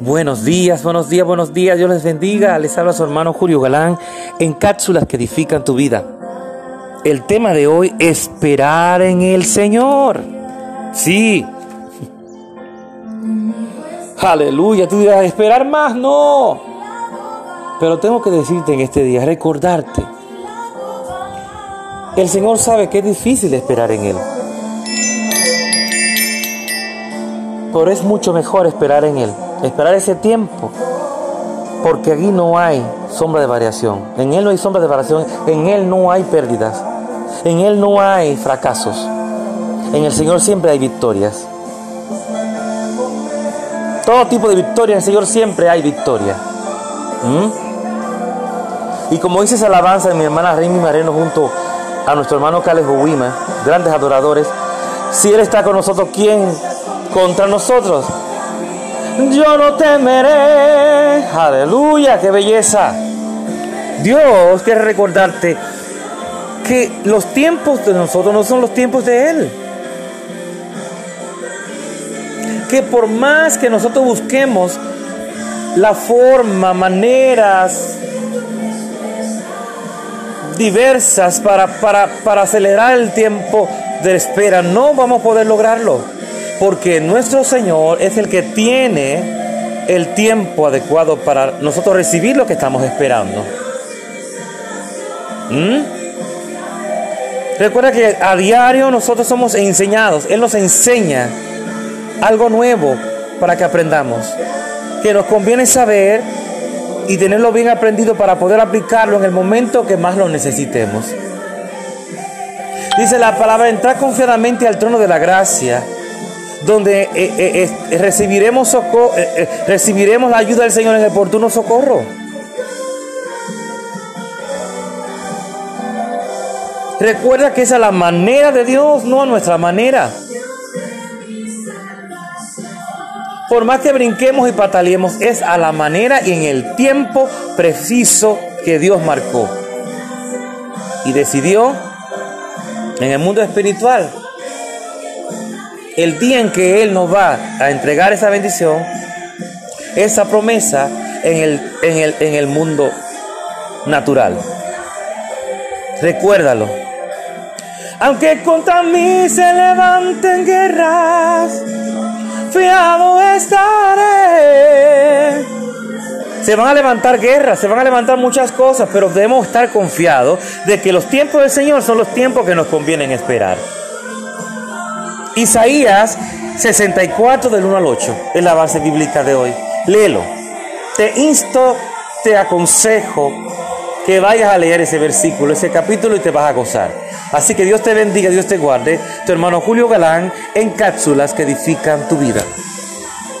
Buenos días, buenos días, buenos días. Dios les bendiga. Les habla su hermano Julio Galán en cápsulas que edifican tu vida. El tema de hoy, esperar en el Señor. Sí. Aleluya. Tú dirás, esperar más, no. Pero tengo que decirte en este día, recordarte. El Señor sabe que es difícil esperar en Él. Pero es mucho mejor esperar en Él, esperar ese tiempo, porque aquí no hay sombra de variación, en Él no hay sombra de variación, en Él no hay pérdidas, en Él no hay fracasos, en el Señor siempre hay victorias. Todo tipo de victoria, en el Señor siempre hay victoria. ¿Mm? Y como dice esa alabanza de mi hermana Remy Mareno junto a nuestro hermano Calejo Wima, grandes adoradores, si Él está con nosotros, ¿quién contra nosotros. Yo no temeré. Aleluya, qué belleza. Dios quiere recordarte que los tiempos de nosotros no son los tiempos de Él. Que por más que nosotros busquemos la forma, maneras diversas para, para, para acelerar el tiempo de espera, no vamos a poder lograrlo porque nuestro Señor es el que tiene el tiempo adecuado para nosotros recibir lo que estamos esperando. ¿Mm? Recuerda que a diario nosotros somos enseñados, Él nos enseña algo nuevo para que aprendamos, que nos conviene saber y tenerlo bien aprendido para poder aplicarlo en el momento que más lo necesitemos. Dice la palabra, entrar confiadamente al trono de la gracia donde eh, eh, eh, recibiremos, recibiremos la ayuda del Señor en el oportuno socorro. Recuerda que esa es la manera de Dios, no a nuestra manera. Por más que brinquemos y pataleemos, es a la manera y en el tiempo preciso que Dios marcó. Y decidió en el mundo espiritual el día en que Él nos va a entregar esa bendición, esa promesa en el, en el, en el mundo natural. Recuérdalo. Aunque contra mí se levanten guerras, fiado estaré. Se van a levantar guerras, se van a levantar muchas cosas, pero debemos estar confiados de que los tiempos del Señor son los tiempos que nos convienen esperar. Isaías 64 del 1 al 8 es la base bíblica de hoy. Léelo. Te insto, te aconsejo que vayas a leer ese versículo, ese capítulo y te vas a gozar. Así que Dios te bendiga, Dios te guarde. Tu hermano Julio Galán en cápsulas que edifican tu vida.